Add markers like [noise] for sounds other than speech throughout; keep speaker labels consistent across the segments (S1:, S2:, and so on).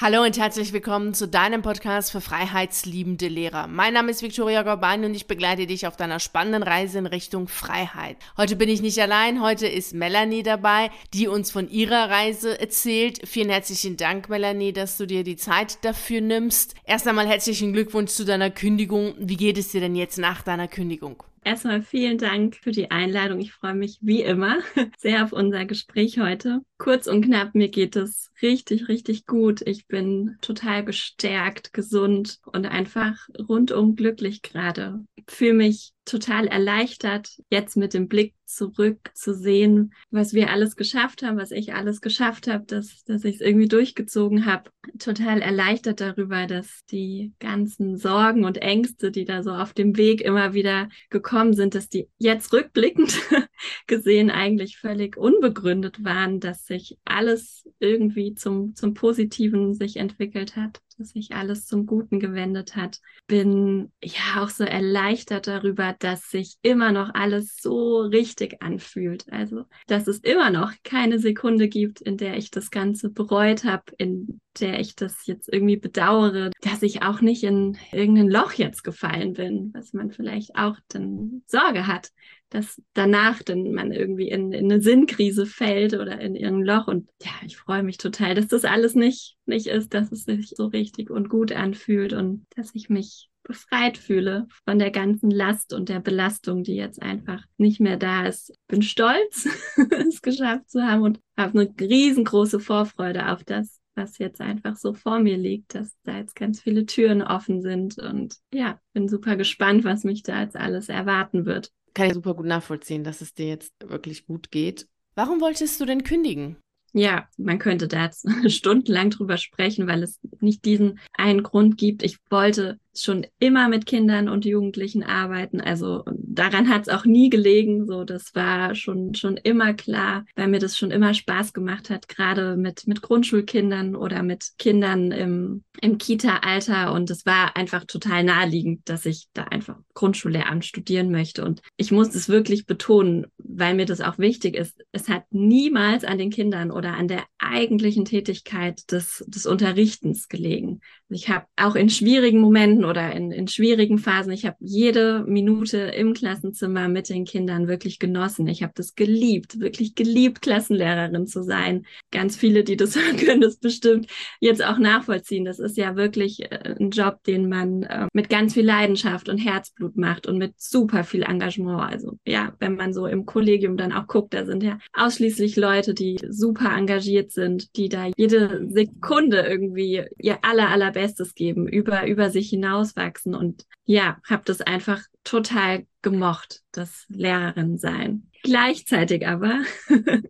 S1: Hallo und herzlich willkommen zu deinem Podcast für freiheitsliebende Lehrer. Mein Name ist Viktoria Gorbani und ich begleite dich auf deiner spannenden Reise in Richtung Freiheit. Heute bin ich nicht allein, heute ist Melanie dabei, die uns von ihrer Reise erzählt. Vielen herzlichen Dank, Melanie, dass du dir die Zeit dafür nimmst. Erst einmal herzlichen Glückwunsch zu deiner Kündigung. Wie geht es dir denn jetzt nach deiner Kündigung?
S2: Erstmal vielen Dank für die Einladung. Ich freue mich wie immer [laughs] sehr auf unser Gespräch heute. Kurz und knapp, mir geht es richtig, richtig gut. Ich bin total gestärkt, gesund und einfach rundum glücklich gerade. Fühle mich total erleichtert, jetzt mit dem Blick zurück zu sehen, was wir alles geschafft haben, was ich alles geschafft habe, dass, dass ich es irgendwie durchgezogen habe. Total erleichtert darüber, dass die ganzen Sorgen und Ängste, die da so auf dem Weg immer wieder gekommen sind, dass die jetzt rückblickend [laughs] gesehen eigentlich völlig unbegründet waren, dass sich alles irgendwie zum, zum Positiven sich entwickelt hat dass sich alles zum Guten gewendet hat. Bin ja auch so erleichtert darüber, dass sich immer noch alles so richtig anfühlt. Also, dass es immer noch keine Sekunde gibt, in der ich das Ganze bereut habe, in der ich das jetzt irgendwie bedauere, dass ich auch nicht in irgendein Loch jetzt gefallen bin, was man vielleicht auch dann Sorge hat, dass danach dann man irgendwie in, in eine Sinnkrise fällt oder in irgendein Loch. Und ja, ich freue mich total, dass das alles nicht, nicht ist, dass es sich so richtig und gut anfühlt und dass ich mich befreit fühle von der ganzen Last und der Belastung, die jetzt einfach nicht mehr da ist. Bin stolz, [laughs] es geschafft zu haben und habe eine riesengroße Vorfreude auf das, was jetzt einfach so vor mir liegt, dass da jetzt ganz viele Türen offen sind und ja, bin super gespannt, was mich da jetzt alles erwarten wird
S1: kann ich super gut nachvollziehen, dass es dir jetzt wirklich gut geht. Warum wolltest du denn kündigen?
S2: Ja, man könnte da jetzt [laughs] stundenlang drüber sprechen, weil es nicht diesen einen Grund gibt. Ich wollte schon immer mit Kindern und Jugendlichen arbeiten. Also daran hat es auch nie gelegen. So, das war schon schon immer klar, weil mir das schon immer Spaß gemacht hat, gerade mit mit Grundschulkindern oder mit Kindern im im Kita-Alter. Und es war einfach total naheliegend, dass ich da einfach Grundschullehramt studieren möchte. Und ich muss es wirklich betonen, weil mir das auch wichtig ist. Es hat niemals an den Kindern oder an der eigentlichen Tätigkeit des des Unterrichtens gelegen. Ich habe auch in schwierigen Momenten oder in, in schwierigen Phasen. Ich habe jede Minute im Klassenzimmer mit den Kindern wirklich genossen. Ich habe das geliebt, wirklich geliebt, Klassenlehrerin zu sein. Ganz viele, die das [laughs] können, das bestimmt jetzt auch nachvollziehen. Das ist ja wirklich äh, ein Job, den man äh, mit ganz viel Leidenschaft und Herzblut macht und mit super viel Engagement. Also ja, wenn man so im Kollegium dann auch guckt, da sind ja ausschließlich Leute, die super engagiert sind, die da jede Sekunde irgendwie ihr aller, allerbestes geben, über, über sich hinaus hinauswachsen und ja, habe das einfach total gemocht, das Lehrerin sein. Gleichzeitig aber [laughs]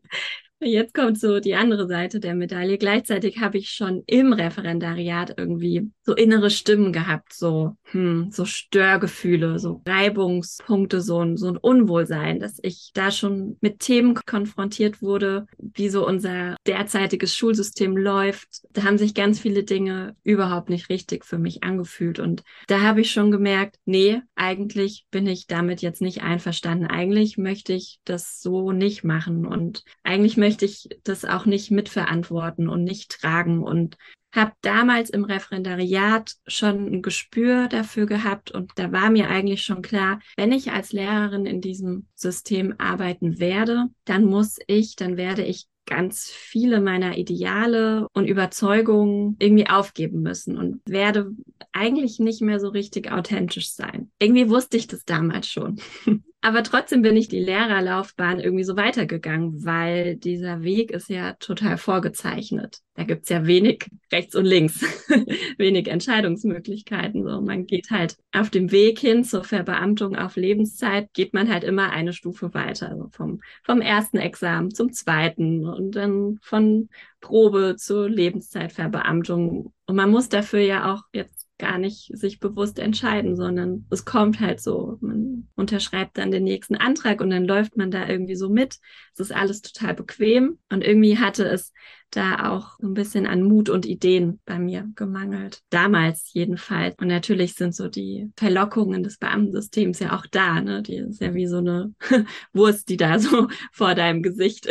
S2: Jetzt kommt so die andere Seite der Medaille. Gleichzeitig habe ich schon im Referendariat irgendwie so innere Stimmen gehabt, so, hm, so Störgefühle, so Reibungspunkte, so ein, so ein Unwohlsein, dass ich da schon mit Themen konfrontiert wurde, wie so unser derzeitiges Schulsystem läuft. Da haben sich ganz viele Dinge überhaupt nicht richtig für mich angefühlt. Und da habe ich schon gemerkt, nee, eigentlich bin ich damit jetzt nicht einverstanden. Eigentlich möchte ich das so nicht machen. Und eigentlich möchte möchte ich das auch nicht mitverantworten und nicht tragen und habe damals im Referendariat schon ein Gespür dafür gehabt und da war mir eigentlich schon klar, wenn ich als Lehrerin in diesem System arbeiten werde, dann muss ich, dann werde ich ganz viele meiner Ideale und Überzeugungen irgendwie aufgeben müssen und werde eigentlich nicht mehr so richtig authentisch sein. Irgendwie wusste ich das damals schon. [laughs] Aber trotzdem bin ich die Lehrerlaufbahn irgendwie so weitergegangen, weil dieser Weg ist ja total vorgezeichnet. Da gibt's ja wenig rechts und links, [laughs] wenig Entscheidungsmöglichkeiten. So, man geht halt auf dem Weg hin zur Verbeamtung auf Lebenszeit, geht man halt immer eine Stufe weiter. Also vom, vom ersten Examen zum zweiten und dann von Probe zur Lebenszeitverbeamtung. Und man muss dafür ja auch jetzt gar nicht sich bewusst entscheiden, sondern es kommt halt so. Man unterschreibt dann den nächsten Antrag und dann läuft man da irgendwie so mit. Es ist alles total bequem und irgendwie hatte es da auch ein bisschen an Mut und Ideen bei mir gemangelt. Damals jedenfalls. Und natürlich sind so die Verlockungen des Beamtensystems ja auch da, ne? Die ist ja wie so eine [laughs] Wurst, die da so [laughs] vor deinem Gesicht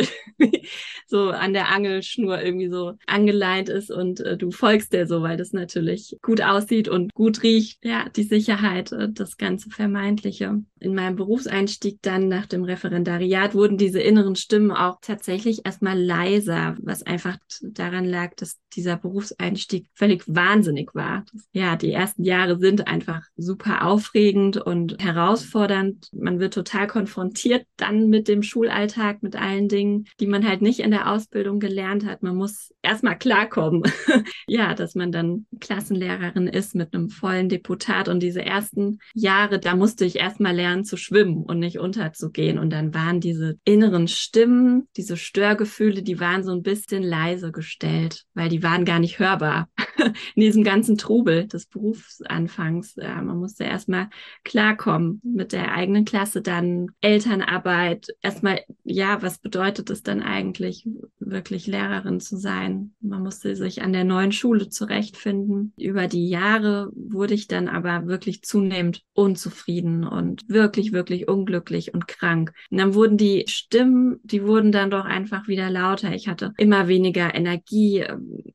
S2: so an der Angelschnur irgendwie so angeleint ist und äh, du folgst der so, weil das natürlich gut aussieht und gut riecht. Ja, die Sicherheit, äh, das ganze Vermeintliche. In meinem Berufseinstieg dann nach dem Referendariat wurden diese inneren Stimmen auch tatsächlich erstmal leiser, was einfach daran lag, dass dieser Berufseinstieg völlig wahnsinnig war. Ja, die ersten Jahre sind einfach super aufregend und herausfordernd. Man wird total konfrontiert dann mit dem Schulalltag, mit allen Dingen, die man halt nicht in der Ausbildung gelernt hat. Man muss erstmal klarkommen. [laughs] ja, dass man dann Klassenlehrerin ist mit einem vollen Deputat und diese ersten Jahre, da musste ich erstmal lernen zu schwimmen und nicht unterzugehen. Und dann waren diese inneren Stimmen, diese Störgefühle, die waren so ein bisschen leise gestellt, weil die waren gar nicht hörbar [laughs] in diesem ganzen Trubel des Berufsanfangs. Ja, man musste erstmal klarkommen mit der eigenen Klasse, dann Elternarbeit. Erstmal, ja, was bedeutet es dann eigentlich, wirklich Lehrerin zu sein? Man musste sich an der neuen Schule zurechtfinden. Über die Jahre wurde ich dann aber wirklich zunehmend unzufrieden und wirklich, wirklich unglücklich und krank. Und dann wurden die Stimmen, die wurden dann doch einfach wieder lauter. Ich hatte immer weniger Energie,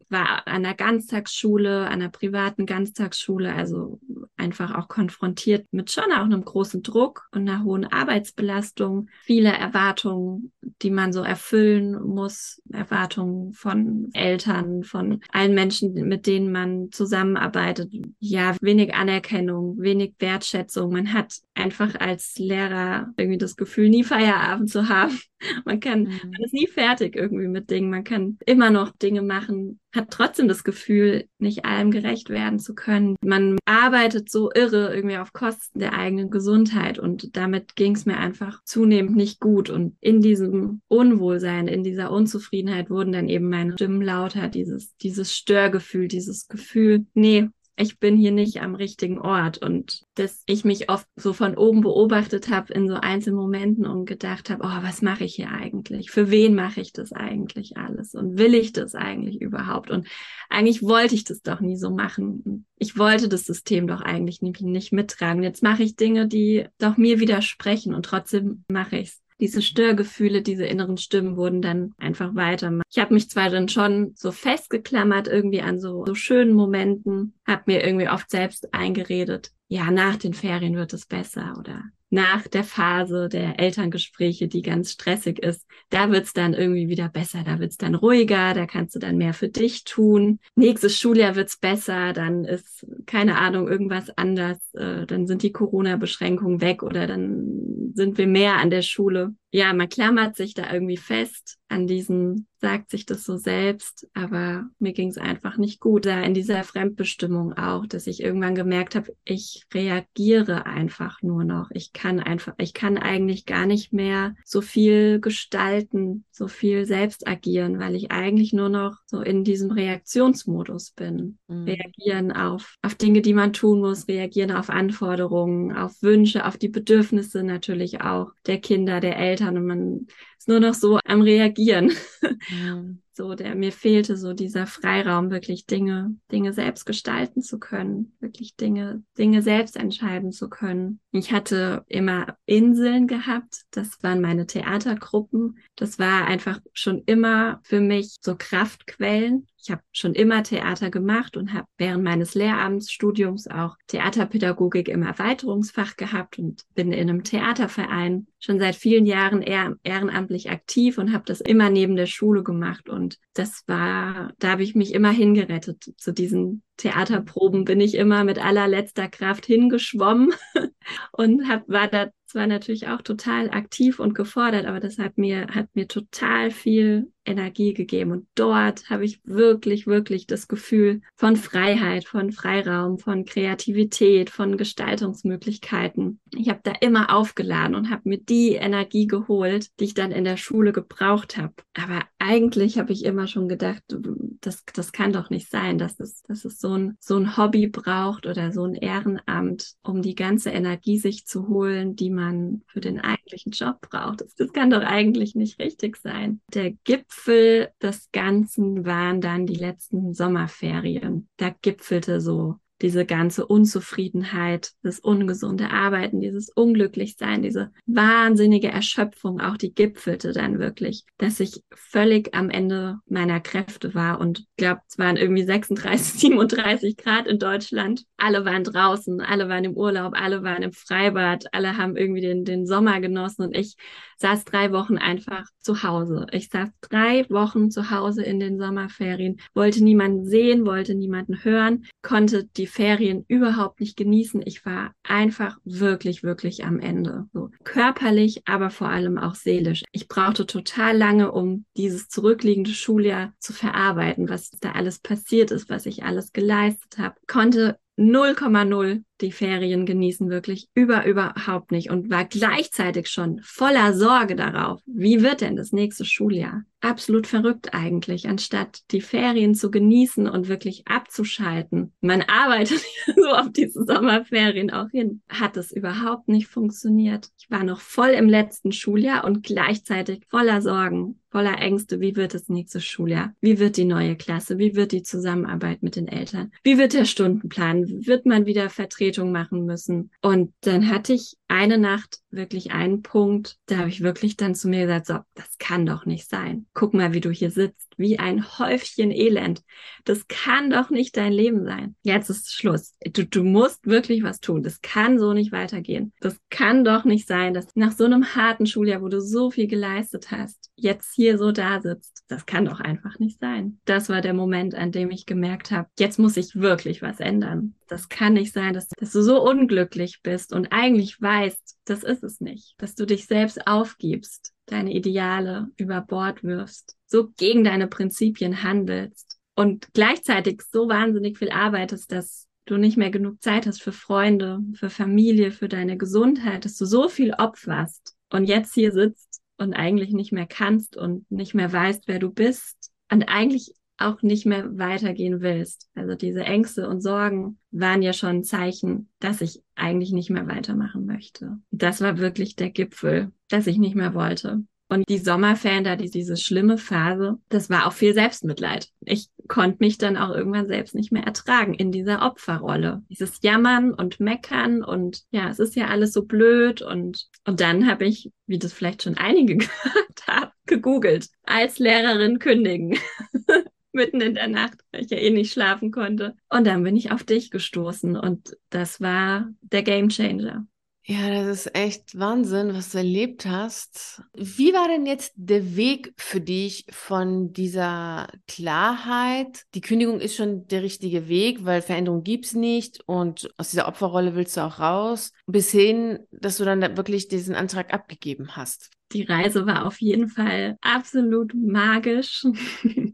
S2: war an der Ganztagsschule, an der privaten Ganztagsschule, also einfach auch konfrontiert mit schon auch einem großen Druck und einer hohen Arbeitsbelastung, viele Erwartungen, die man so erfüllen muss, Erwartungen von Eltern, von allen Menschen, mit denen man zusammenarbeitet. Ja, wenig Anerkennung, wenig Wertschätzung. Man hat einfach als Lehrer irgendwie das Gefühl, nie Feierabend zu haben. [laughs] Man kann, mhm. man ist nie fertig irgendwie mit Dingen. Man kann immer noch Dinge machen, hat trotzdem das Gefühl, nicht allem gerecht werden zu können. Man arbeitet so irre irgendwie auf Kosten der eigenen Gesundheit und damit ging es mir einfach zunehmend nicht gut. Und in diesem Unwohlsein, in dieser Unzufriedenheit wurden dann eben meine Stimmen lauter, dieses, dieses Störgefühl, dieses Gefühl, nee, ich bin hier nicht am richtigen Ort und dass ich mich oft so von oben beobachtet habe in so einzelnen Momenten und gedacht habe, oh, was mache ich hier eigentlich? Für wen mache ich das eigentlich alles? Und will ich das eigentlich überhaupt? Und eigentlich wollte ich das doch nie so machen. Ich wollte das System doch eigentlich nicht, nicht mittragen. Jetzt mache ich Dinge, die doch mir widersprechen und trotzdem mache ich es diese Störgefühle, diese inneren Stimmen wurden dann einfach weiter. Ich habe mich zwar dann schon so festgeklammert irgendwie an so, so schönen Momenten, habe mir irgendwie oft selbst eingeredet, ja, nach den Ferien wird es besser oder nach der Phase der Elterngespräche, die ganz stressig ist, da wird's dann irgendwie wieder besser, da wird's dann ruhiger, da kannst du dann mehr für dich tun. Nächstes Schuljahr wird's besser, dann ist, keine Ahnung, irgendwas anders, äh, dann sind die Corona-Beschränkungen weg oder dann sind wir mehr an der Schule. Ja, man klammert sich da irgendwie fest an diesen sagt sich das so selbst, aber mir ging es einfach nicht gut. Da in dieser Fremdbestimmung auch, dass ich irgendwann gemerkt habe, ich reagiere einfach nur noch. Ich kann einfach, ich kann eigentlich gar nicht mehr so viel gestalten, so viel selbst agieren, weil ich eigentlich nur noch so in diesem Reaktionsmodus bin. Mhm. Reagieren auf, auf Dinge, die man tun muss, reagieren auf Anforderungen, auf Wünsche, auf die Bedürfnisse natürlich auch der Kinder, der Eltern und man ist nur noch so am Reagieren. Mhm. [laughs] So, der mir fehlte so dieser Freiraum, wirklich Dinge, Dinge selbst gestalten zu können, wirklich Dinge, Dinge selbst entscheiden zu können. Ich hatte immer Inseln gehabt. Das waren meine Theatergruppen. Das war einfach schon immer für mich so Kraftquellen. Ich habe schon immer Theater gemacht und habe während meines Lehramtsstudiums auch Theaterpädagogik im Erweiterungsfach gehabt und bin in einem Theaterverein schon seit vielen Jahren ehrenamtlich aktiv und habe das immer neben der Schule gemacht. Und das war, da habe ich mich immer hingerettet zu diesen Theaterproben bin ich immer mit allerletzter Kraft hingeschwommen [laughs] und hab, war da zwar natürlich auch total aktiv und gefordert, aber das hat mir, hat mir total viel Energie gegeben. Und dort habe ich wirklich, wirklich das Gefühl von Freiheit, von Freiraum, von Kreativität, von Gestaltungsmöglichkeiten. Ich habe da immer aufgeladen und habe mir die Energie geholt, die ich dann in der Schule gebraucht habe. Aber eigentlich habe ich immer schon gedacht, das, das kann doch nicht sein, dass es, dass es so ein, so ein Hobby braucht oder so ein Ehrenamt, um die ganze Energie sich zu holen, die man für den eigentlich einen Job braucht. Das, das kann doch eigentlich nicht richtig sein. Der Gipfel des Ganzen waren dann die letzten Sommerferien. Da gipfelte so diese ganze Unzufriedenheit, das ungesunde Arbeiten, dieses Unglücklichsein, diese wahnsinnige Erschöpfung, auch die gipfelte dann wirklich, dass ich völlig am Ende meiner Kräfte war und ich glaube, es waren irgendwie 36, 37 [laughs] Grad in Deutschland. Alle waren draußen, alle waren im Urlaub, alle waren im Freibad, alle haben irgendwie den, den Sommer genossen und ich saß drei Wochen einfach zu Hause. Ich saß drei Wochen zu Hause in den Sommerferien, wollte niemanden sehen, wollte niemanden hören, konnte die Ferien überhaupt nicht genießen. Ich war einfach wirklich, wirklich am Ende. So körperlich, aber vor allem auch seelisch. Ich brauchte total lange, um dieses zurückliegende Schuljahr zu verarbeiten, was da alles passiert ist, was ich alles geleistet habe. Konnte 0,0 die Ferien genießen, wirklich über überhaupt nicht und war gleichzeitig schon voller Sorge darauf, wie wird denn das nächste Schuljahr? Absolut verrückt eigentlich, anstatt die Ferien zu genießen und wirklich abzuschalten. Man arbeitet [laughs] so auf diese Sommerferien auch hin. Hat es überhaupt nicht funktioniert. Ich war noch voll im letzten Schuljahr und gleichzeitig voller Sorgen, voller Ängste. Wie wird das nächste Schuljahr? Wie wird die neue Klasse? Wie wird die Zusammenarbeit mit den Eltern? Wie wird der Stundenplan? Wird man wieder vertreten? Vertretung machen müssen. Und dann hatte ich eine Nacht wirklich einen Punkt, da habe ich wirklich dann zu mir gesagt, so, das kann doch nicht sein. Guck mal, wie du hier sitzt, wie ein Häufchen Elend. Das kann doch nicht dein Leben sein. Jetzt ist Schluss. Du, du musst wirklich was tun. Das kann so nicht weitergehen. Das kann doch nicht sein, dass nach so einem harten Schuljahr, wo du so viel geleistet hast, jetzt hier so da sitzt. Das kann doch einfach nicht sein. Das war der Moment, an dem ich gemerkt habe, jetzt muss ich wirklich was ändern. Das kann nicht sein, dass, dass du so unglücklich bist und eigentlich weißt, das ist es nicht, dass du dich selbst aufgibst, deine Ideale über Bord wirfst, so gegen deine Prinzipien handelst und gleichzeitig so wahnsinnig viel arbeitest, dass du nicht mehr genug Zeit hast für Freunde, für Familie, für deine Gesundheit, dass du so viel opferst und jetzt hier sitzt und eigentlich nicht mehr kannst und nicht mehr weißt, wer du bist und eigentlich auch nicht mehr weitergehen willst. Also diese Ängste und Sorgen waren ja schon ein Zeichen, dass ich eigentlich nicht mehr weitermachen möchte. Das war wirklich der Gipfel, dass ich nicht mehr wollte. Und die Sommerferien, da die, diese schlimme Phase, das war auch viel Selbstmitleid. Ich konnte mich dann auch irgendwann selbst nicht mehr ertragen in dieser Opferrolle. Dieses Jammern und Meckern und ja, es ist ja alles so blöd und, und dann habe ich, wie das vielleicht schon einige [laughs] gehört haben, gegoogelt. Als Lehrerin kündigen. [laughs] mitten in der Nacht, weil ich ja eh nicht schlafen konnte. Und dann bin ich auf dich gestoßen und das war der Game Changer.
S1: Ja, das ist echt Wahnsinn, was du erlebt hast. Wie war denn jetzt der Weg für dich von dieser Klarheit? Die Kündigung ist schon der richtige Weg, weil Veränderung gibt's nicht und aus dieser Opferrolle willst du auch raus, bis hin, dass du dann wirklich diesen Antrag abgegeben hast.
S2: Die Reise war auf jeden Fall absolut magisch. [laughs]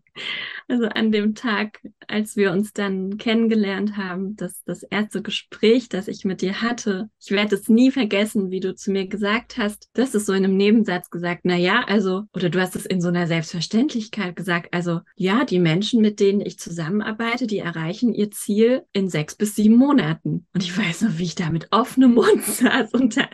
S2: Also an dem Tag, als wir uns dann kennengelernt haben, das, das erste Gespräch, das ich mit dir hatte, ich werde es nie vergessen, wie du zu mir gesagt hast, hast es so in einem Nebensatz gesagt, na ja, also, oder du hast es in so einer Selbstverständlichkeit gesagt, also, ja, die Menschen, mit denen ich zusammenarbeite, die erreichen ihr Ziel in sechs bis sieben Monaten. Und ich weiß noch, wie ich da mit offenem Mund [laughs] saß und da,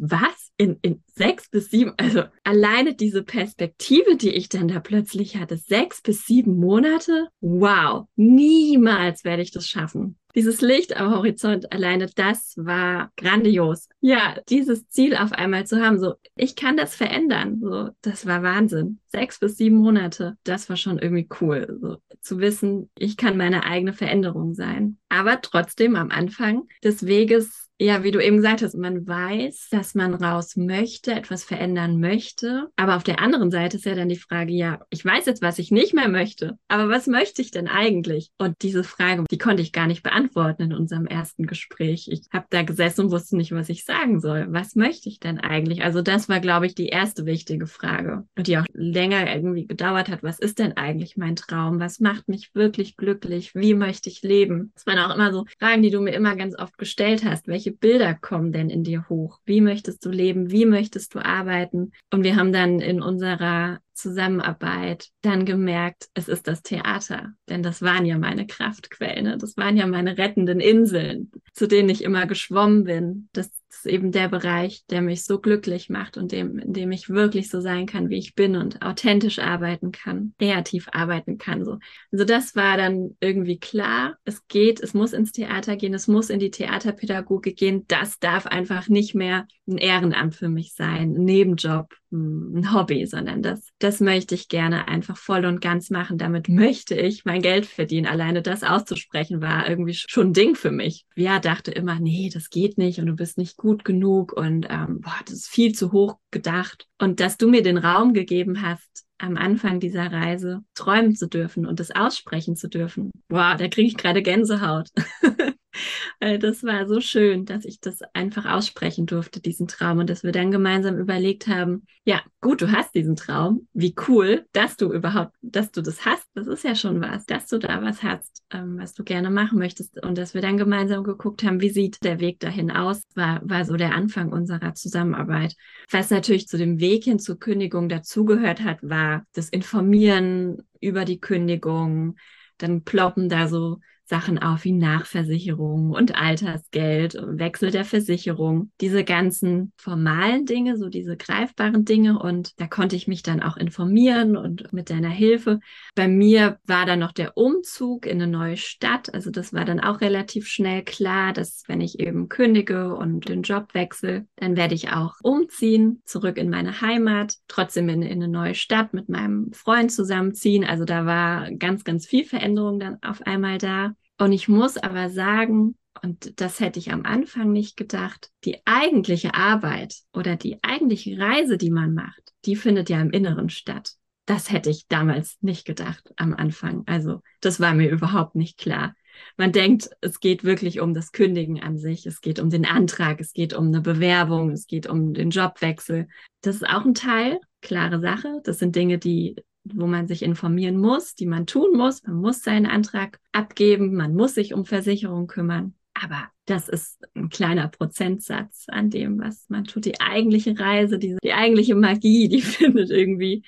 S2: was? In, in sechs bis sieben, also alleine diese Perspektive, die ich dann da plötzlich hatte, sechs bis sieben Monate, wow, niemals werde ich das schaffen. Dieses Licht am Horizont alleine, das war grandios. Ja, dieses Ziel auf einmal zu haben, so, ich kann das verändern, so, das war Wahnsinn. Sechs bis sieben Monate, das war schon irgendwie cool, so, zu wissen, ich kann meine eigene Veränderung sein. Aber trotzdem am Anfang des Weges ja, wie du eben gesagt hast, man weiß, dass man raus möchte, etwas verändern möchte. Aber auf der anderen Seite ist ja dann die Frage, ja, ich weiß jetzt, was ich nicht mehr möchte, aber was möchte ich denn eigentlich? Und diese Frage, die konnte ich gar nicht beantworten in unserem ersten Gespräch. Ich habe da gesessen und wusste nicht, was ich sagen soll. Was möchte ich denn eigentlich? Also das war, glaube ich, die erste wichtige Frage die auch länger irgendwie gedauert hat. Was ist denn eigentlich mein Traum? Was macht mich wirklich glücklich? Wie möchte ich leben? Das waren auch immer so Fragen, die du mir immer ganz oft gestellt hast. Welche welche Bilder kommen denn in dir hoch? Wie möchtest du leben? Wie möchtest du arbeiten? Und wir haben dann in unserer Zusammenarbeit dann gemerkt, es ist das Theater. Denn das waren ja meine Kraftquellen. Ne? Das waren ja meine rettenden Inseln, zu denen ich immer geschwommen bin. Das eben der Bereich, der mich so glücklich macht und dem, in dem ich wirklich so sein kann, wie ich bin und authentisch arbeiten kann, kreativ arbeiten kann. So. Also das war dann irgendwie klar. Es geht, es muss ins Theater gehen, es muss in die Theaterpädagogik gehen. Das darf einfach nicht mehr ein Ehrenamt für mich sein, ein Nebenjob, ein Hobby, sondern das, das möchte ich gerne einfach voll und ganz machen. Damit möchte ich mein Geld verdienen. Alleine das auszusprechen war irgendwie schon ein Ding für mich. Ja, dachte immer, nee, das geht nicht und du bist nicht gut genug und ähm, boah, das ist viel zu hoch gedacht. Und dass du mir den Raum gegeben hast, am Anfang dieser Reise träumen zu dürfen und das aussprechen zu dürfen. Wow, da kriege ich gerade Gänsehaut. [laughs] [laughs] das war so schön, dass ich das einfach aussprechen durfte, diesen Traum, und dass wir dann gemeinsam überlegt haben, ja, gut, du hast diesen Traum, wie cool, dass du überhaupt, dass du das hast, das ist ja schon was, dass du da was hast, ähm, was du gerne machen möchtest, und dass wir dann gemeinsam geguckt haben, wie sieht der Weg dahin aus, war, war so der Anfang unserer Zusammenarbeit. Was natürlich zu dem Weg hin zur Kündigung dazugehört hat, war das Informieren über die Kündigung, dann ploppen da so Sachen auf wie Nachversicherung und Altersgeld Wechsel der Versicherung. Diese ganzen formalen Dinge, so diese greifbaren Dinge. Und da konnte ich mich dann auch informieren und mit deiner Hilfe. Bei mir war dann noch der Umzug in eine neue Stadt. Also das war dann auch relativ schnell klar, dass wenn ich eben kündige und den Job wechsle, dann werde ich auch umziehen, zurück in meine Heimat, trotzdem in, in eine neue Stadt mit meinem Freund zusammenziehen. Also da war ganz, ganz viel Veränderung dann auf einmal da. Und ich muss aber sagen, und das hätte ich am Anfang nicht gedacht, die eigentliche Arbeit oder die eigentliche Reise, die man macht, die findet ja im Inneren statt. Das hätte ich damals nicht gedacht am Anfang. Also das war mir überhaupt nicht klar. Man denkt, es geht wirklich um das Kündigen an sich, es geht um den Antrag, es geht um eine Bewerbung, es geht um den Jobwechsel. Das ist auch ein Teil, klare Sache. Das sind Dinge, die wo man sich informieren muss, die man tun muss. Man muss seinen Antrag abgeben, man muss sich um Versicherung kümmern. Aber das ist ein kleiner Prozentsatz an dem, was man tut. Die eigentliche Reise, die, die eigentliche Magie, die [laughs] findet irgendwie,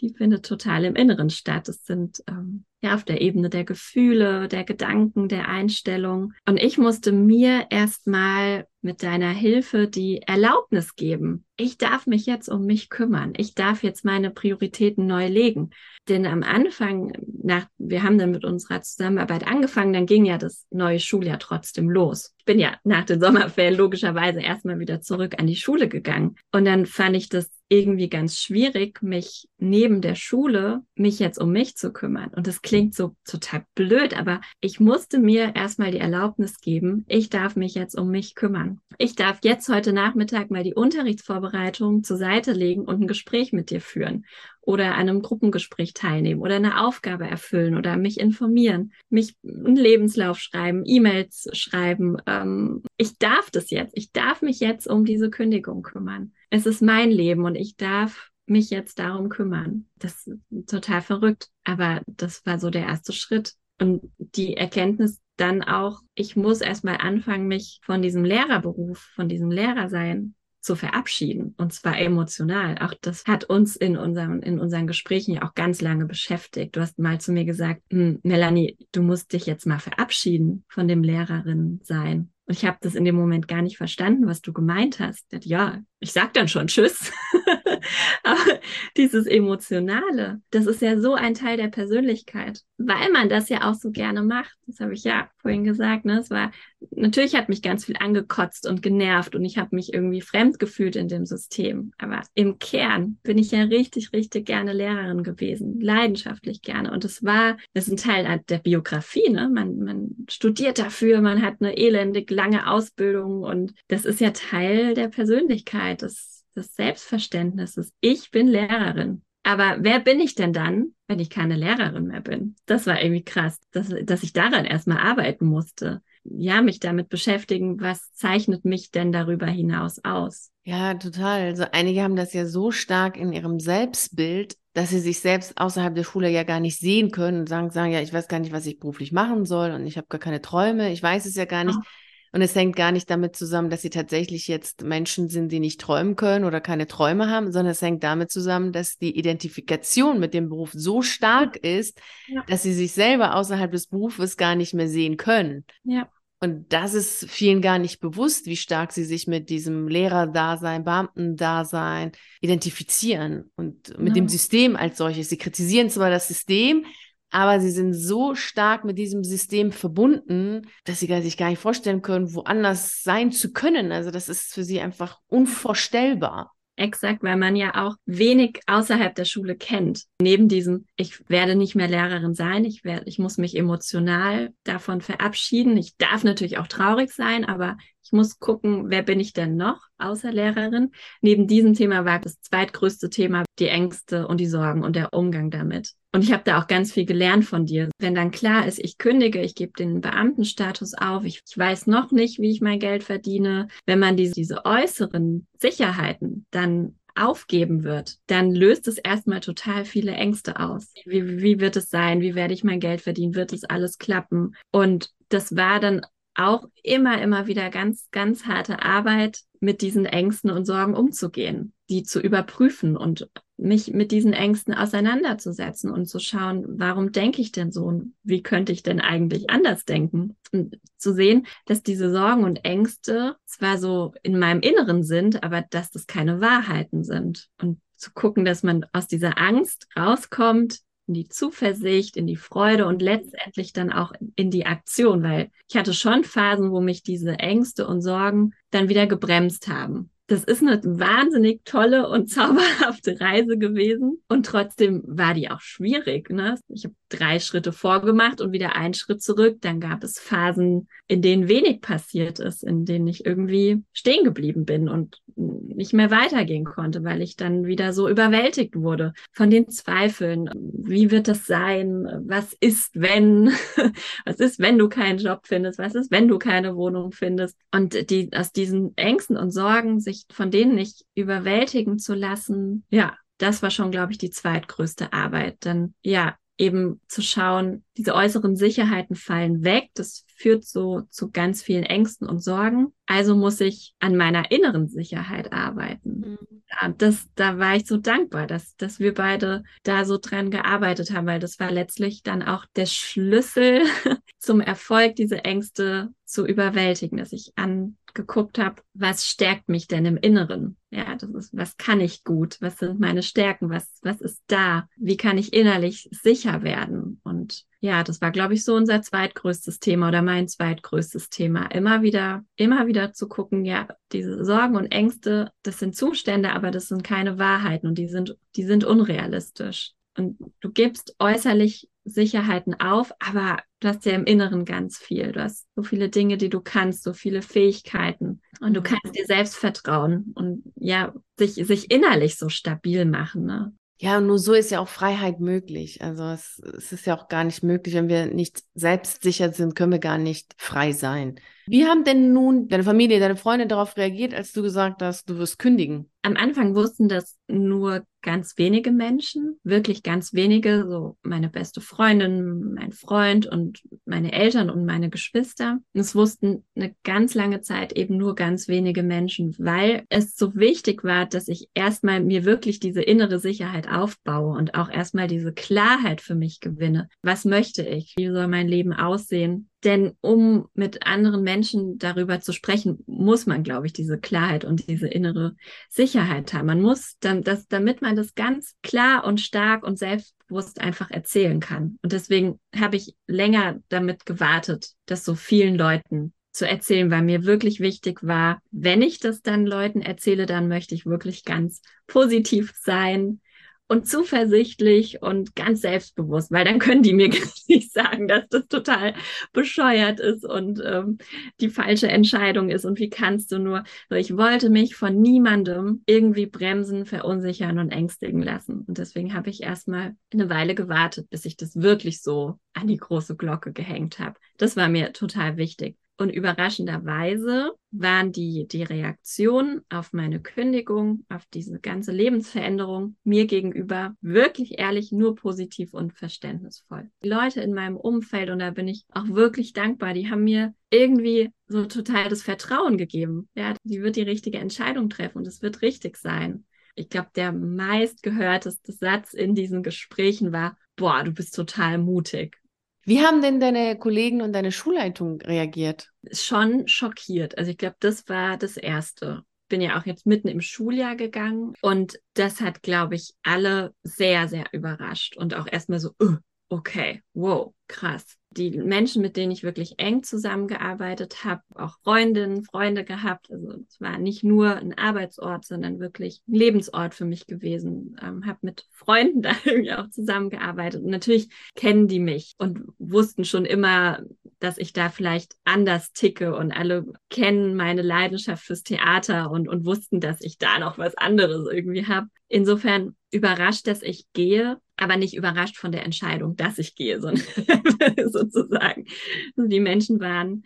S2: die findet total im Inneren statt. Es sind ähm, ja auf der Ebene der Gefühle, der Gedanken, der Einstellung. Und ich musste mir erstmal mit deiner Hilfe die Erlaubnis geben. Ich darf mich jetzt um mich kümmern. Ich darf jetzt meine Prioritäten neu legen. Denn am Anfang, nach, wir haben dann mit unserer Zusammenarbeit angefangen, dann ging ja das neue Schuljahr trotzdem los. Ich bin ja nach den Sommerferien logischerweise erstmal wieder zurück an die Schule gegangen. Und dann fand ich das irgendwie ganz schwierig, mich neben der Schule, mich jetzt um mich zu kümmern. Und das klingt so total blöd, aber ich musste mir erstmal die Erlaubnis geben, ich darf mich jetzt um mich kümmern. Ich darf jetzt heute Nachmittag mal die Unterrichtsvorbereitung zur Seite legen und ein Gespräch mit dir führen oder an einem Gruppengespräch teilnehmen oder eine Aufgabe erfüllen oder mich informieren, mich einen Lebenslauf schreiben, E-Mails schreiben. Ähm, ich darf das jetzt. Ich darf mich jetzt um diese Kündigung kümmern. Es ist mein Leben und ich darf mich jetzt darum kümmern. Das ist total verrückt, aber das war so der erste Schritt. Und die Erkenntnis dann auch, ich muss erstmal anfangen, mich von diesem Lehrerberuf, von diesem Lehrersein zu verabschieden und zwar emotional. Auch das hat uns in unseren, in unseren Gesprächen ja auch ganz lange beschäftigt. Du hast mal zu mir gesagt, hm, Melanie, du musst dich jetzt mal verabschieden von dem Lehrerin sein. Und ich habe das in dem Moment gar nicht verstanden, was du gemeint hast. Ja, ich sag dann schon Tschüss. [laughs] Aber dieses Emotionale, das ist ja so ein Teil der Persönlichkeit, weil man das ja auch so gerne macht. Das habe ich ja vorhin gesagt. Ne? Es war natürlich hat mich ganz viel angekotzt und genervt und ich habe mich irgendwie fremd gefühlt in dem System. Aber im Kern bin ich ja richtig, richtig gerne Lehrerin gewesen, leidenschaftlich gerne. Und es war, das ist ein Teil der Biografie. Ne? Man, man studiert dafür, man hat eine elendig lange Ausbildung und das ist ja Teil der Persönlichkeit, des, des Selbstverständnisses. Ich bin Lehrerin. Aber wer bin ich denn dann, wenn ich keine Lehrerin mehr bin? Das war irgendwie krass, dass, dass ich daran erstmal arbeiten musste. Ja, mich damit beschäftigen, was zeichnet mich denn darüber hinaus aus?
S1: Ja, total. Also einige haben das ja so stark in ihrem Selbstbild, dass sie sich selbst außerhalb der Schule ja gar nicht sehen können und sagen, sagen, ja, ich weiß gar nicht, was ich beruflich machen soll und ich habe gar keine Träume, ich weiß es ja gar nicht. Oh. Und es hängt gar nicht damit zusammen, dass sie tatsächlich jetzt Menschen sind, die nicht träumen können oder keine Träume haben, sondern es hängt damit zusammen, dass die Identifikation mit dem Beruf so stark ist, ja. dass sie sich selber außerhalb des Berufes gar nicht mehr sehen können.
S2: Ja.
S1: Und das ist vielen gar nicht bewusst, wie stark sie sich mit diesem Lehrerdasein, Beamtendasein identifizieren und mit ja. dem System als solches. Sie kritisieren zwar das System, aber sie sind so stark mit diesem System verbunden, dass sie sich gar nicht vorstellen können, woanders sein zu können. Also das ist für sie einfach unvorstellbar.
S2: Exakt, weil man ja auch wenig außerhalb der Schule kennt. Neben diesem, ich werde nicht mehr Lehrerin sein, ich werde, ich muss mich emotional davon verabschieden. Ich darf natürlich auch traurig sein, aber ich muss gucken, wer bin ich denn noch außer Lehrerin? Neben diesem Thema war das zweitgrößte Thema die Ängste und die Sorgen und der Umgang damit. Und ich habe da auch ganz viel gelernt von dir. Wenn dann klar ist, ich kündige, ich gebe den Beamtenstatus auf, ich, ich, weiß noch nicht, wie ich mein Geld verdiene. Wenn man diese, diese äußeren Sicherheiten dann aufgeben wird, dann löst es erstmal total viele Ängste aus. Wie, wie wird es sein? Wie werde ich mein Geld verdienen? Wird es alles klappen? Und das war dann auch immer, immer wieder ganz, ganz harte Arbeit, mit diesen Ängsten und Sorgen umzugehen, die zu überprüfen und mich mit diesen Ängsten auseinanderzusetzen und zu schauen, warum denke ich denn so und wie könnte ich denn eigentlich anders denken? Und zu sehen, dass diese Sorgen und Ängste zwar so in meinem Inneren sind, aber dass das keine Wahrheiten sind. Und zu gucken, dass man aus dieser Angst rauskommt, in die Zuversicht, in die Freude und letztendlich dann auch in die Aktion, weil ich hatte schon Phasen, wo mich diese Ängste und Sorgen dann wieder gebremst haben das ist eine wahnsinnig tolle und [laughs] zauberhafte Reise gewesen. Und trotzdem war die auch schwierig. Ne? Ich habe drei Schritte vorgemacht und wieder einen Schritt zurück. Dann gab es Phasen, in denen wenig passiert ist, in denen ich irgendwie stehen geblieben bin und nicht mehr weitergehen konnte, weil ich dann wieder so überwältigt wurde von den Zweifeln. Wie wird das sein? Was ist, wenn? [laughs] Was ist, wenn du keinen Job findest? Was ist, wenn du keine Wohnung findest? Und die, aus diesen Ängsten und Sorgen sich sich von denen nicht überwältigen zu lassen, ja, das war schon, glaube ich, die zweitgrößte Arbeit. Denn ja, eben zu schauen, diese äußeren Sicherheiten fallen weg. Das führt so zu ganz vielen Ängsten und Sorgen. Also muss ich an meiner inneren Sicherheit arbeiten. Mhm. Ja, das, da war ich so dankbar, dass, dass wir beide da so dran gearbeitet haben, weil das war letztlich dann auch der Schlüssel [laughs] zum Erfolg, diese Ängste zu überwältigen, dass ich angeguckt habe, was stärkt mich denn im Inneren? Ja, das ist, was kann ich gut? Was sind meine Stärken? Was, was ist da? Wie kann ich innerlich sicher werden? Und ja, das war, glaube ich, so unser zweitgrößtes Thema oder mein zweitgrößtes Thema. Immer wieder, immer wieder zu gucken, ja, diese Sorgen und Ängste, das sind Zustände, aber das sind keine Wahrheiten und die sind, die sind unrealistisch. Und du gibst äußerlich Sicherheiten auf, aber du hast ja im Inneren ganz viel. Du hast so viele Dinge, die du kannst, so viele Fähigkeiten. Und du mhm. kannst dir selbst vertrauen und ja, sich, sich innerlich so stabil machen. Ne?
S1: Ja, und nur so ist ja auch Freiheit möglich. Also es, es ist ja auch gar nicht möglich, wenn wir nicht selbstsicher sind, können wir gar nicht frei sein. Wie haben denn nun deine Familie, deine Freunde darauf reagiert, als du gesagt hast, du wirst kündigen?
S2: Am Anfang wussten das nur ganz wenige Menschen, wirklich ganz wenige, so meine beste Freundin, mein Freund und meine Eltern und meine Geschwister. Es wussten eine ganz lange Zeit eben nur ganz wenige Menschen, weil es so wichtig war, dass ich erstmal mir wirklich diese innere Sicherheit aufbaue und auch erstmal diese Klarheit für mich gewinne. Was möchte ich? Wie soll mein Leben aussehen? Denn um mit anderen Menschen darüber zu sprechen, muss man, glaube ich, diese Klarheit und diese innere Sicherheit haben. Man muss, das, damit man das ganz klar und stark und selbstbewusst einfach erzählen kann. Und deswegen habe ich länger damit gewartet, das so vielen Leuten zu erzählen, weil mir wirklich wichtig war, wenn ich das dann Leuten erzähle, dann möchte ich wirklich ganz positiv sein, und zuversichtlich und ganz selbstbewusst, weil dann können die mir [laughs] nicht sagen, dass das total bescheuert ist und ähm, die falsche Entscheidung ist und wie kannst du nur. Ich wollte mich von niemandem irgendwie bremsen, verunsichern und ängstigen lassen. Und deswegen habe ich erstmal eine Weile gewartet, bis ich das wirklich so an die große Glocke gehängt habe. Das war mir total wichtig. Und überraschenderweise waren die, die Reaktionen auf meine Kündigung, auf diese ganze Lebensveränderung mir gegenüber wirklich ehrlich nur positiv und verständnisvoll. Die Leute in meinem Umfeld, und da bin ich auch wirklich dankbar, die haben mir irgendwie so total das Vertrauen gegeben. Ja, die wird die richtige Entscheidung treffen und es wird richtig sein. Ich glaube, der meistgehörteste Satz in diesen Gesprächen war, boah, du bist total mutig
S1: Wie haben denn deine Kollegen und deine Schulleitung reagiert?
S2: Schon schockiert. Also ich glaube, das war das Erste. Bin ja auch jetzt mitten im Schuljahr gegangen und das hat, glaube ich, alle sehr, sehr überrascht und auch erstmal so, okay, wow, krass die Menschen, mit denen ich wirklich eng zusammengearbeitet habe, auch Freundinnen, Freunde gehabt. Also es war nicht nur ein Arbeitsort, sondern wirklich ein Lebensort für mich gewesen. Ähm, habe mit Freunden [laughs] da irgendwie auch zusammengearbeitet. Und natürlich kennen die mich und wussten schon immer, dass ich da vielleicht anders ticke und alle kennen meine Leidenschaft fürs Theater und, und wussten, dass ich da noch was anderes irgendwie habe. Insofern überrascht, dass ich gehe, aber nicht überrascht von der Entscheidung, dass ich gehe, sondern [laughs] sozusagen. Die Menschen waren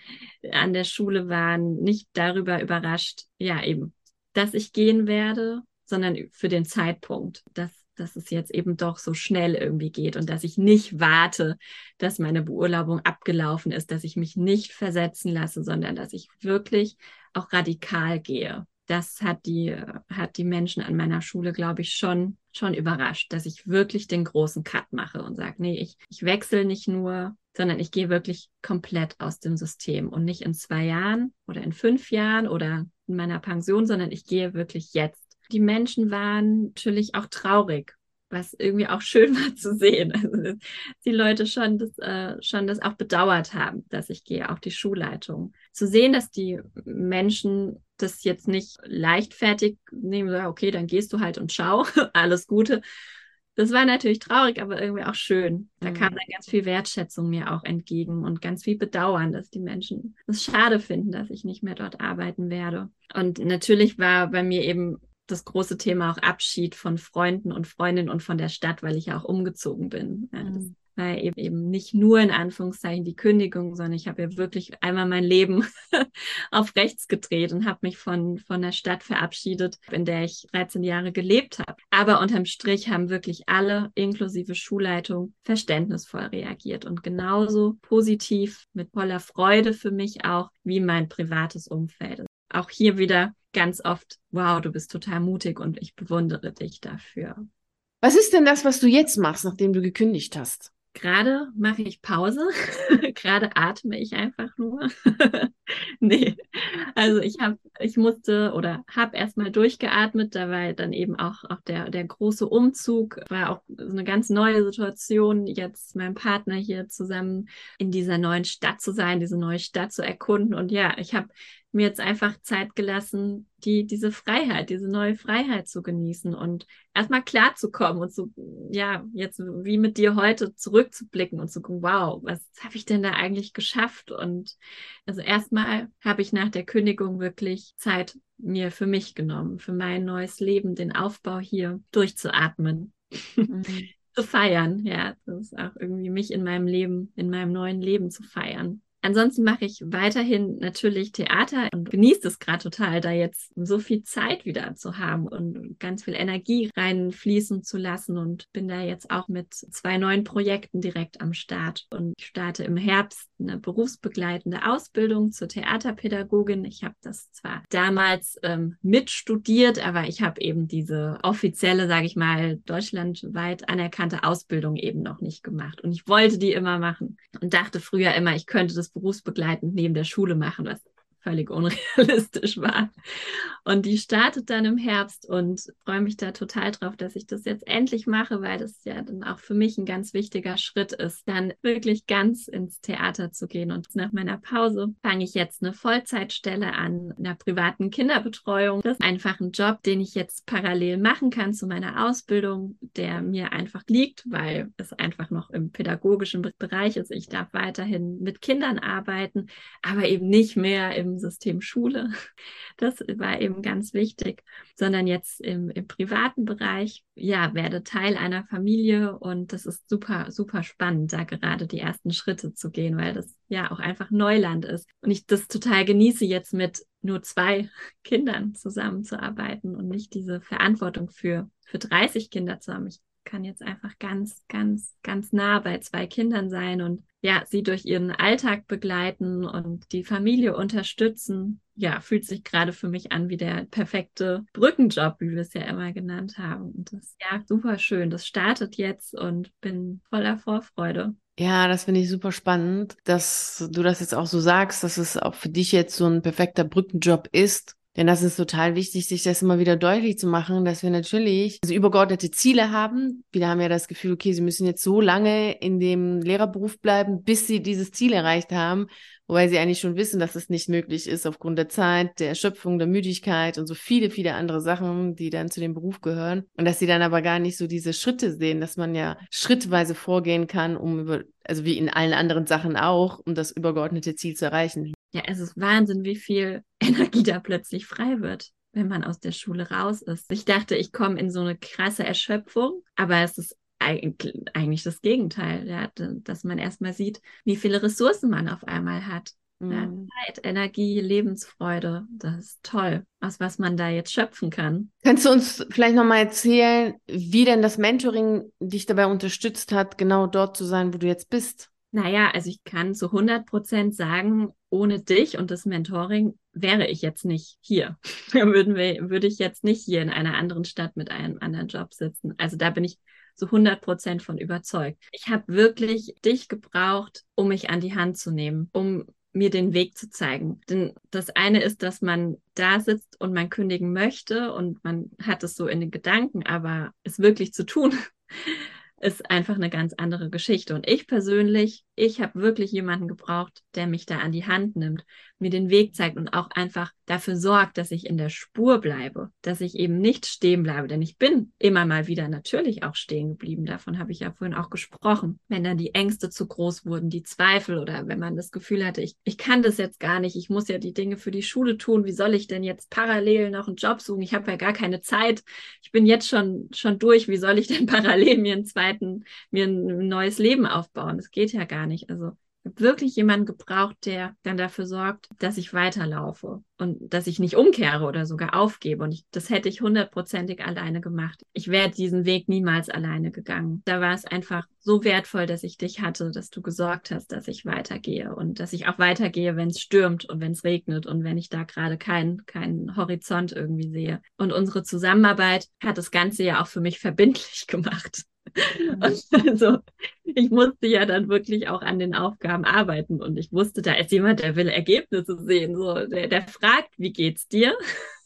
S2: an der Schule waren nicht darüber überrascht, ja eben, dass ich gehen werde, sondern für den Zeitpunkt, dass dass es jetzt eben doch so schnell irgendwie geht und dass ich nicht warte, dass meine Beurlaubung abgelaufen ist, dass ich mich nicht versetzen lasse, sondern dass ich wirklich auch radikal gehe das hat die, hat die Menschen an meiner Schule, glaube ich, schon, schon überrascht, dass ich wirklich den großen Cut mache und sage, nee, ich, ich wechsle nicht nur, sondern ich gehe wirklich komplett aus dem System und nicht in zwei Jahren oder in fünf Jahren oder in meiner Pension, sondern ich gehe wirklich jetzt. Die Menschen waren natürlich auch traurig was irgendwie auch schön [laughs] war zu sehen. Also, dass die Leute schon das, äh, schon das auch bedauert haben, dass ich gehe, auch die Schulleitung. Zu sehen, dass die Menschen das jetzt nicht leichtfertig nehmen, so, okay, dann gehst du halt und schau, [laughs] alles Gute. Das war natürlich traurig, aber irgendwie auch schön. Da mhm. kam dann ganz viel Wertschätzung mir auch entgegen und ganz viel Bedauern, dass die Menschen es schade finden, dass ich nicht mehr dort arbeiten werde. Und natürlich war bei mir eben das große Thema auch Abschied von Freunden und Freundinnen und von der Stadt, weil ich ja auch umgezogen bin. Ja, das mhm. War eben nicht nur in Anführungszeichen die Kündigung, sondern ich habe ja wirklich einmal mein Leben [laughs] auf rechts gedreht und habe mich von, von der Stadt verabschiedet, in der ich 13 Jahre gelebt habe. Aber unterm Strich haben wirklich alle, inklusive Schulleitung, verständnisvoll reagiert und genauso positiv, mit voller Freude für mich auch, wie mein privates Umfeld auch hier wieder ganz oft, wow, du bist total mutig und ich bewundere dich dafür.
S1: Was ist denn das, was du jetzt machst, nachdem du gekündigt hast?
S2: Gerade mache ich Pause, [laughs] gerade atme ich einfach nur. [laughs] nee, also ich habe, ich musste oder habe erstmal durchgeatmet, da war dann eben auch, auch der, der große Umzug, war auch eine ganz neue Situation, jetzt meinem Partner hier zusammen in dieser neuen Stadt zu sein, diese neue Stadt zu erkunden. Und ja, ich habe mir jetzt einfach Zeit gelassen, die, diese Freiheit, diese neue Freiheit zu genießen und erstmal klarzukommen und so, ja, jetzt wie mit dir heute zurückzublicken und zu gucken, wow, was habe ich denn da eigentlich geschafft? Und also erstmal habe ich nach der Kündigung wirklich Zeit mir für mich genommen, für mein neues Leben, den Aufbau hier durchzuatmen. Mhm. [laughs] zu feiern, ja, das ist auch irgendwie mich in meinem Leben, in meinem neuen Leben zu feiern. Ansonsten mache ich weiterhin natürlich Theater und genieße es gerade total, da jetzt so viel Zeit wieder zu haben und ganz viel Energie reinfließen zu lassen und bin da jetzt auch mit zwei neuen Projekten direkt am Start und ich starte im Herbst eine berufsbegleitende Ausbildung zur Theaterpädagogin. Ich habe das zwar damals ähm, mitstudiert, aber ich habe eben diese offizielle, sage ich mal, deutschlandweit anerkannte Ausbildung eben noch nicht gemacht und ich wollte die immer machen und dachte früher immer, ich könnte das berufsbegleitend neben der Schule machen, was völlig unrealistisch [laughs] war. Und die startet dann im Herbst und freue mich da total drauf, dass ich das jetzt endlich mache, weil das ja dann auch für mich ein ganz wichtiger Schritt ist, dann wirklich ganz ins Theater zu gehen. Und nach meiner Pause fange ich jetzt eine Vollzeitstelle an einer privaten Kinderbetreuung. Das ist einfach ein Job, den ich jetzt parallel machen kann zu meiner Ausbildung, der mir einfach liegt, weil es einfach noch im pädagogischen Bereich ist. Ich darf weiterhin mit Kindern arbeiten, aber eben nicht mehr im System Schule. Das war eben ganz wichtig, sondern jetzt im, im privaten Bereich, ja, werde Teil einer Familie und das ist super, super spannend, da gerade die ersten Schritte zu gehen, weil das ja auch einfach Neuland ist. Und ich das total genieße, jetzt mit nur zwei Kindern zusammenzuarbeiten und nicht diese Verantwortung für, für 30 Kinder zu haben. Ich kann jetzt einfach ganz, ganz, ganz nah bei zwei Kindern sein und ja, sie durch ihren Alltag begleiten und die Familie unterstützen. Ja, fühlt sich gerade für mich an wie der perfekte Brückenjob, wie wir es ja immer genannt haben. Und das ist ja super schön. Das startet jetzt und bin voller Vorfreude.
S1: Ja, das finde ich super spannend, dass du das jetzt auch so sagst, dass es auch für dich jetzt so ein perfekter Brückenjob ist denn das ist total wichtig, sich das immer wieder deutlich zu machen, dass wir natürlich also übergeordnete Ziele haben. Viele haben ja das Gefühl, okay, sie müssen jetzt so lange in dem Lehrerberuf bleiben, bis sie dieses Ziel erreicht haben, wobei sie eigentlich schon wissen, dass es nicht möglich ist aufgrund der Zeit, der Erschöpfung, der Müdigkeit und so viele, viele andere Sachen, die dann zu dem Beruf gehören. Und dass sie dann aber gar nicht so diese Schritte sehen, dass man ja schrittweise vorgehen kann, um über, also wie in allen anderen Sachen auch, um das übergeordnete Ziel zu erreichen
S2: ja, es ist Wahnsinn, wie viel [laughs] Energie da plötzlich frei wird, wenn man aus der Schule raus ist. Ich dachte, ich komme in so eine krasse Erschöpfung, aber es ist eigentlich das Gegenteil, ja, dass man erstmal sieht, wie viele Ressourcen man auf einmal hat. Mhm. Ja, Zeit, Energie, Lebensfreude, das ist toll, aus was man da jetzt schöpfen kann.
S1: Kannst du uns vielleicht nochmal erzählen, wie denn das Mentoring dich dabei unterstützt hat, genau dort zu sein, wo du jetzt bist?
S2: Naja, also ich kann zu 100 Prozent sagen, ohne dich und das Mentoring wäre ich jetzt nicht hier. [laughs] Würden wir, würde ich jetzt nicht hier in einer anderen Stadt mit einem anderen Job sitzen. Also da bin ich zu 100 Prozent von überzeugt. Ich habe wirklich dich gebraucht, um mich an die Hand zu nehmen, um mir den Weg zu zeigen. Denn das eine ist, dass man da sitzt und man kündigen möchte und man hat es so in den Gedanken, aber es wirklich zu tun, [laughs] ist einfach eine ganz andere Geschichte. Und ich persönlich, ich habe wirklich jemanden gebraucht, der mich da an die Hand nimmt, mir den Weg zeigt und auch einfach dafür sorgt, dass ich in der Spur bleibe, dass ich eben nicht stehen bleibe. Denn ich bin immer mal wieder natürlich auch stehen geblieben. Davon habe ich ja vorhin auch gesprochen. Wenn dann die Ängste zu groß wurden, die Zweifel oder wenn man das Gefühl hatte, ich, ich kann das jetzt gar nicht, ich muss ja die Dinge für die Schule tun, wie soll ich denn jetzt parallel noch einen Job suchen? Ich habe ja gar keine Zeit. Ich bin jetzt schon, schon durch. Wie soll ich denn [laughs] parallel mir einen zweiten, mir ein neues Leben aufbauen? Das geht ja gar nicht. Also habe wirklich jemanden gebraucht, der dann dafür sorgt, dass ich weiterlaufe und dass ich nicht umkehre oder sogar aufgebe. Und ich, das hätte ich hundertprozentig alleine gemacht. Ich wäre diesen Weg niemals alleine gegangen. Da war es einfach so wertvoll, dass ich dich hatte, dass du gesorgt hast, dass ich weitergehe und dass ich auch weitergehe, wenn es stürmt und wenn es regnet und wenn ich da gerade keinen keinen Horizont irgendwie sehe. Und unsere Zusammenarbeit hat das Ganze ja auch für mich verbindlich [laughs] gemacht. Mhm. also ich musste ja dann wirklich auch an den Aufgaben arbeiten und ich wusste, da ist jemand, der will Ergebnisse sehen. So, der, der fragt, wie geht's dir?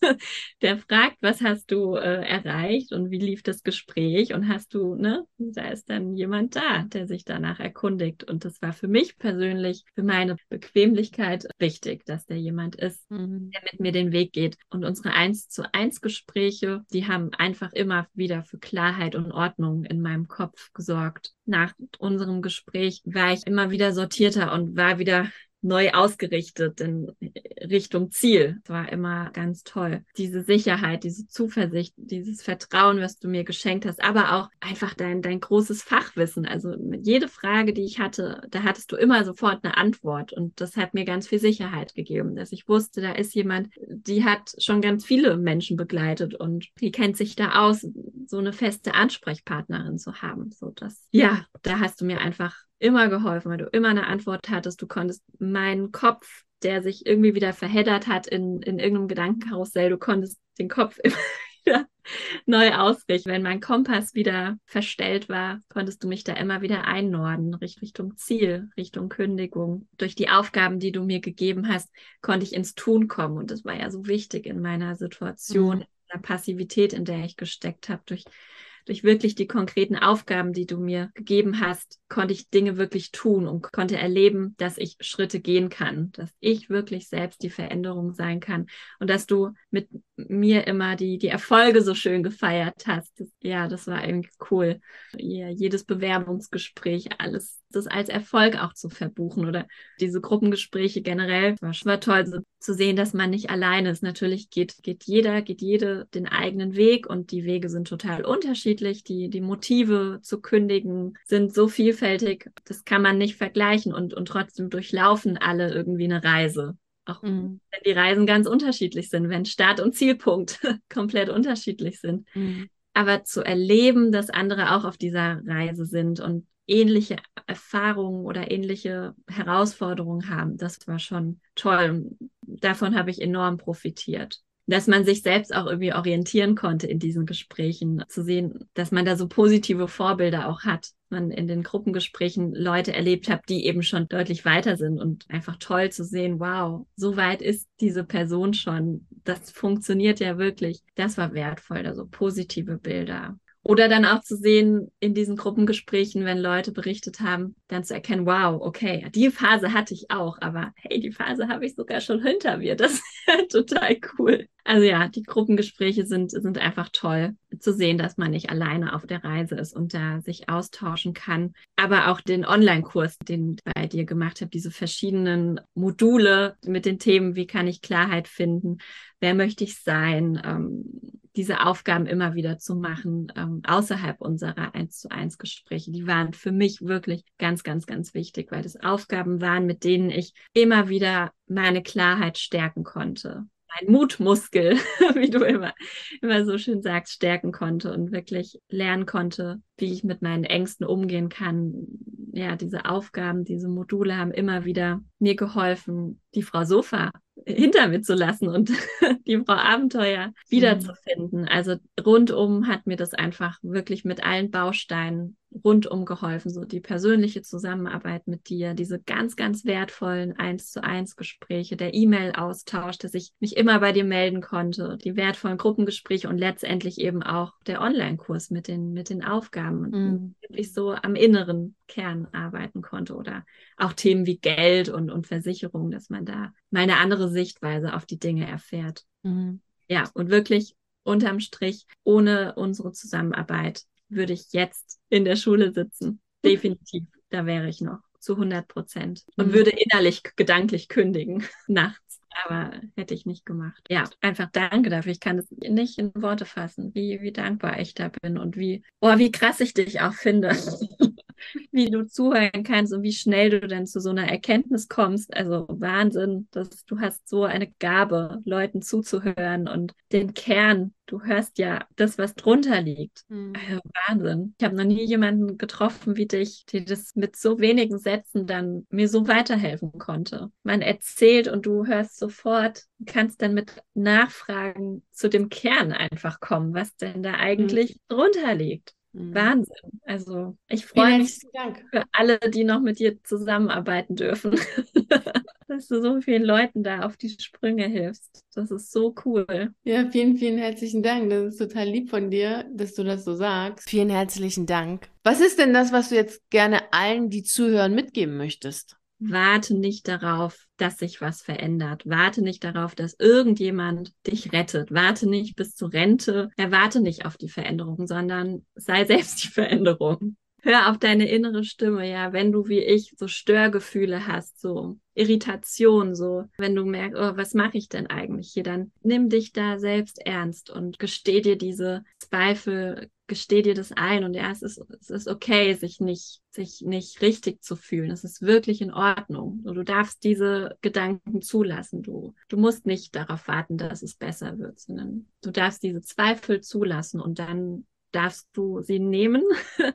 S2: [laughs] der fragt, was hast du äh, erreicht und wie lief das Gespräch und hast du, ne, da ist dann jemand da, der sich danach erkundigt. Und das war für mich persönlich, für meine Bequemlichkeit wichtig, dass der jemand ist, mhm. der mit mir den Weg geht. Und unsere eins zu eins Gespräche, die haben einfach immer wieder für Klarheit und Ordnung in meinem Kopf gesorgt. Nach unserem Gespräch war ich immer wieder sortierter und war wieder neu ausgerichtet in Richtung Ziel. Das war immer ganz toll. Diese Sicherheit, diese Zuversicht, dieses Vertrauen, was du mir geschenkt hast, aber auch einfach dein, dein großes Fachwissen. Also jede Frage, die ich hatte, da hattest du immer sofort eine Antwort. Und das hat mir ganz viel Sicherheit gegeben, dass ich wusste, da ist jemand, die hat schon ganz viele Menschen begleitet und die kennt sich da aus, so eine feste Ansprechpartnerin zu haben. So dass, ja, da hast du mir einfach immer geholfen, weil du immer eine Antwort hattest. Du konntest meinen Kopf, der sich irgendwie wieder verheddert hat in, in irgendeinem Gedankenkarussell, du konntest den Kopf [laughs] immer wieder neu ausrichten. Wenn mein Kompass wieder verstellt war, konntest du mich da immer wieder einnorden, Richtung Ziel, Richtung Kündigung. Durch die Aufgaben, die du mir gegeben hast, konnte ich ins Tun kommen. Und das war ja so wichtig in meiner Situation, mhm. in der Passivität, in der ich gesteckt habe, durch durch wirklich die konkreten Aufgaben, die du mir gegeben hast, konnte ich Dinge wirklich tun und konnte erleben, dass ich Schritte gehen kann, dass ich wirklich selbst die Veränderung sein kann und dass du mit mir immer die, die Erfolge so schön gefeiert hast. Ja, das war irgendwie cool. Ja, jedes Bewerbungsgespräch, alles das als Erfolg auch zu verbuchen oder diese Gruppengespräche generell. War schon toll so, zu sehen, dass man nicht alleine ist. Natürlich geht, geht jeder, geht jede den eigenen Weg und die Wege sind total unterschiedlich. Die, die Motive zu kündigen sind so vielfältig. Das kann man nicht vergleichen und, und trotzdem durchlaufen alle irgendwie eine Reise. Auch mhm. wenn die Reisen ganz unterschiedlich sind, wenn Start und Zielpunkt [laughs] komplett unterschiedlich sind. Mhm aber zu erleben, dass andere auch auf dieser Reise sind und ähnliche Erfahrungen oder ähnliche Herausforderungen haben, das war schon toll. Davon habe ich enorm profitiert dass man sich selbst auch irgendwie orientieren konnte in diesen Gesprächen, zu sehen, dass man da so positive Vorbilder auch hat. Man in den Gruppengesprächen Leute erlebt hat, die eben schon deutlich weiter sind und einfach toll zu sehen, wow, so weit ist diese Person schon. Das funktioniert ja wirklich. Das war wertvoll, also positive Bilder. Oder dann auch zu sehen in diesen Gruppengesprächen, wenn Leute berichtet haben, dann zu erkennen, wow, okay, die Phase hatte ich auch, aber hey, die Phase habe ich sogar schon hinter mir. Das [laughs] ist total cool. Also ja, die Gruppengespräche sind, sind einfach toll zu sehen, dass man nicht alleine auf der Reise ist und da sich austauschen kann. Aber auch den Online-Kurs, den ich bei dir gemacht habe, diese verschiedenen Module mit den Themen, wie kann ich Klarheit finden, wer möchte ich sein, ähm, diese Aufgaben immer wieder zu machen, ähm, außerhalb unserer 1 zu 1 Gespräche. Die waren für mich wirklich ganz, ganz, ganz wichtig, weil das Aufgaben waren, mit denen ich immer wieder meine Klarheit stärken konnte. Mein Mutmuskel, [laughs] wie du immer, immer so schön sagst, stärken konnte und wirklich lernen konnte, wie ich mit meinen Ängsten umgehen kann. Ja, diese Aufgaben, diese Module haben immer wieder mir geholfen, die Frau Sofa hinter mir zu lassen und [laughs] die Frau Abenteuer wiederzufinden. Also rundum hat mir das einfach wirklich mit allen Bausteinen rundum geholfen. So die persönliche Zusammenarbeit mit dir, diese ganz, ganz wertvollen eins zu eins Gespräche, der E-Mail-Austausch, dass ich mich immer bei dir melden konnte, die wertvollen Gruppengespräche und letztendlich eben auch der Online-Kurs mit den, mit den Aufgaben und mhm. wirklich so am inneren Kern arbeiten konnte oder auch Themen wie Geld und, und Versicherung, dass man da meine andere Sichtweise auf die Dinge erfährt. Mhm. Ja, und wirklich unterm Strich, ohne unsere Zusammenarbeit würde ich jetzt in der Schule sitzen. Definitiv, da wäre ich noch zu 100 Prozent und mhm. würde innerlich, gedanklich kündigen [laughs] nachts. Aber hätte ich nicht gemacht. Ja, einfach danke dafür. Ich kann es nicht in Worte fassen, wie, wie dankbar ich da bin und wie, oh, wie krass ich dich auch finde. [laughs] wie du zuhören kannst und wie schnell du dann zu so einer Erkenntnis kommst. Also Wahnsinn, dass du hast so eine Gabe, Leuten zuzuhören und den Kern. Du hörst ja das, was drunter liegt. Mhm. Also Wahnsinn. Ich habe noch nie jemanden getroffen wie dich, der das mit so wenigen Sätzen dann mir so weiterhelfen konnte. Man erzählt und du hörst sofort, kannst dann mit Nachfragen zu dem Kern einfach kommen, was denn da eigentlich mhm. drunter liegt. Mhm. Wahnsinn. Also ich freue mich für alle, die noch mit dir zusammenarbeiten dürfen. [laughs] dass du so vielen Leuten da auf die Sprünge hilfst. Das ist so cool.
S1: Ja, vielen, vielen herzlichen Dank. Das ist total lieb von dir, dass du das so sagst. Vielen herzlichen Dank. Was ist denn das, was du jetzt gerne allen, die zuhören, mitgeben möchtest?
S2: Warte nicht darauf, dass sich was verändert. Warte nicht darauf, dass irgendjemand dich rettet. Warte nicht bis zur Rente. Erwarte nicht auf die Veränderung, sondern sei [laughs] selbst die Veränderung. Hör auf deine innere Stimme, ja, wenn du wie ich so Störgefühle hast, so Irritation, so, wenn du merkst, oh, was mache ich denn eigentlich hier, dann nimm dich da selbst ernst und gesteh dir diese Zweifel, gesteh dir das ein und ja, es ist, es ist okay, sich nicht, sich nicht richtig zu fühlen. Es ist wirklich in Ordnung. Du darfst diese Gedanken zulassen. Du, du musst nicht darauf warten, dass es besser wird, sondern du darfst diese Zweifel zulassen und dann darfst du sie nehmen [laughs]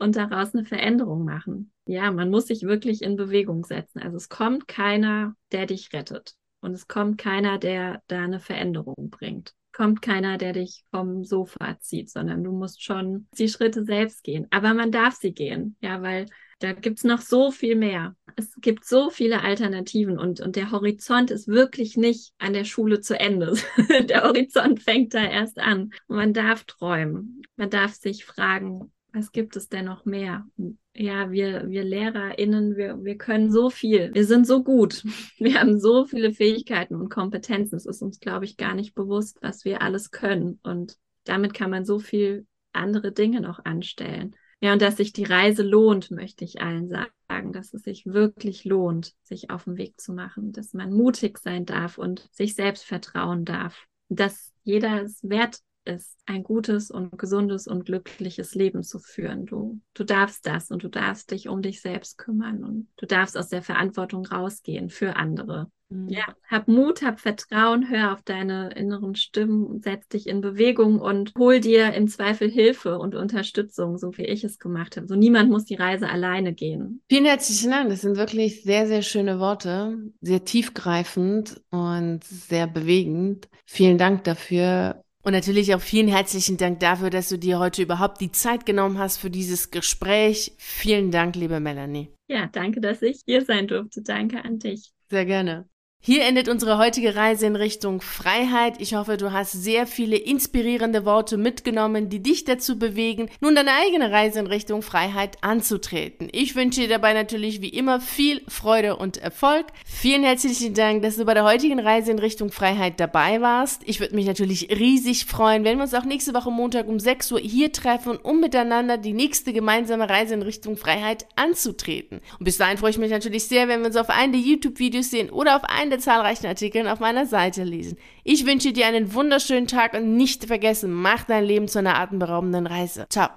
S2: und daraus eine Veränderung machen. Ja, man muss sich wirklich in Bewegung setzen. Also es kommt keiner, der dich rettet. Und es kommt keiner, der da eine Veränderung bringt. Kommt keiner, der dich vom Sofa zieht, sondern du musst schon die Schritte selbst gehen. Aber man darf sie gehen, ja, weil da gibt's noch so viel mehr. Es gibt so viele Alternativen und, und der Horizont ist wirklich nicht an der Schule zu Ende. [laughs] der Horizont fängt da erst an. Und man darf träumen. Man darf sich fragen, was gibt es denn noch mehr? Ja, wir, wir LehrerInnen, wir, wir können so viel. Wir sind so gut. [laughs] Wir haben so viele Fähigkeiten und Kompetenzen. Es ist uns, glaube ich, gar nicht bewusst, was wir alles können. Und damit kann man so viel andere Dinge noch anstellen. Ja, und dass sich die Reise lohnt, möchte ich allen sagen, dass es sich wirklich lohnt, sich auf den Weg zu machen, dass man mutig sein darf und sich selbst vertrauen darf, dass jeder es wert ist, ein gutes und gesundes und glückliches Leben zu führen. Du, du darfst das und du darfst dich um dich selbst kümmern und du darfst aus der Verantwortung rausgehen für andere. Mhm. Ja, hab Mut, hab Vertrauen, hör auf deine inneren Stimmen, setz dich in Bewegung und hol dir im Zweifel Hilfe und Unterstützung, so wie ich es gemacht habe. So niemand muss die Reise alleine gehen.
S1: Vielen herzlichen Dank. Das sind wirklich sehr, sehr schöne Worte, sehr tiefgreifend und sehr bewegend. Vielen Dank dafür. Und natürlich auch vielen herzlichen Dank dafür, dass du dir heute überhaupt die Zeit genommen hast für dieses Gespräch. Vielen Dank, liebe Melanie.
S2: Ja, danke, dass ich hier sein durfte. Danke an dich.
S1: Sehr gerne. Hier endet unsere heutige Reise in Richtung Freiheit. Ich hoffe, du hast sehr viele inspirierende Worte mitgenommen, die dich dazu bewegen, nun deine eigene Reise in Richtung Freiheit anzutreten. Ich wünsche dir dabei natürlich wie immer viel Freude und Erfolg. Vielen herzlichen Dank, dass du bei der heutigen Reise in Richtung Freiheit dabei warst. Ich würde mich natürlich riesig freuen, wenn wir uns auch nächste Woche Montag um 6 Uhr hier treffen, um miteinander die nächste gemeinsame Reise in Richtung Freiheit anzutreten. Und bis dahin freue ich mich natürlich sehr, wenn wir uns auf einen der YouTube-Videos sehen oder auf einen der zahlreichen Artikeln auf meiner Seite lesen. Ich wünsche dir einen wunderschönen Tag und nicht vergessen, mach dein Leben zu einer atemberaubenden Reise. Ciao.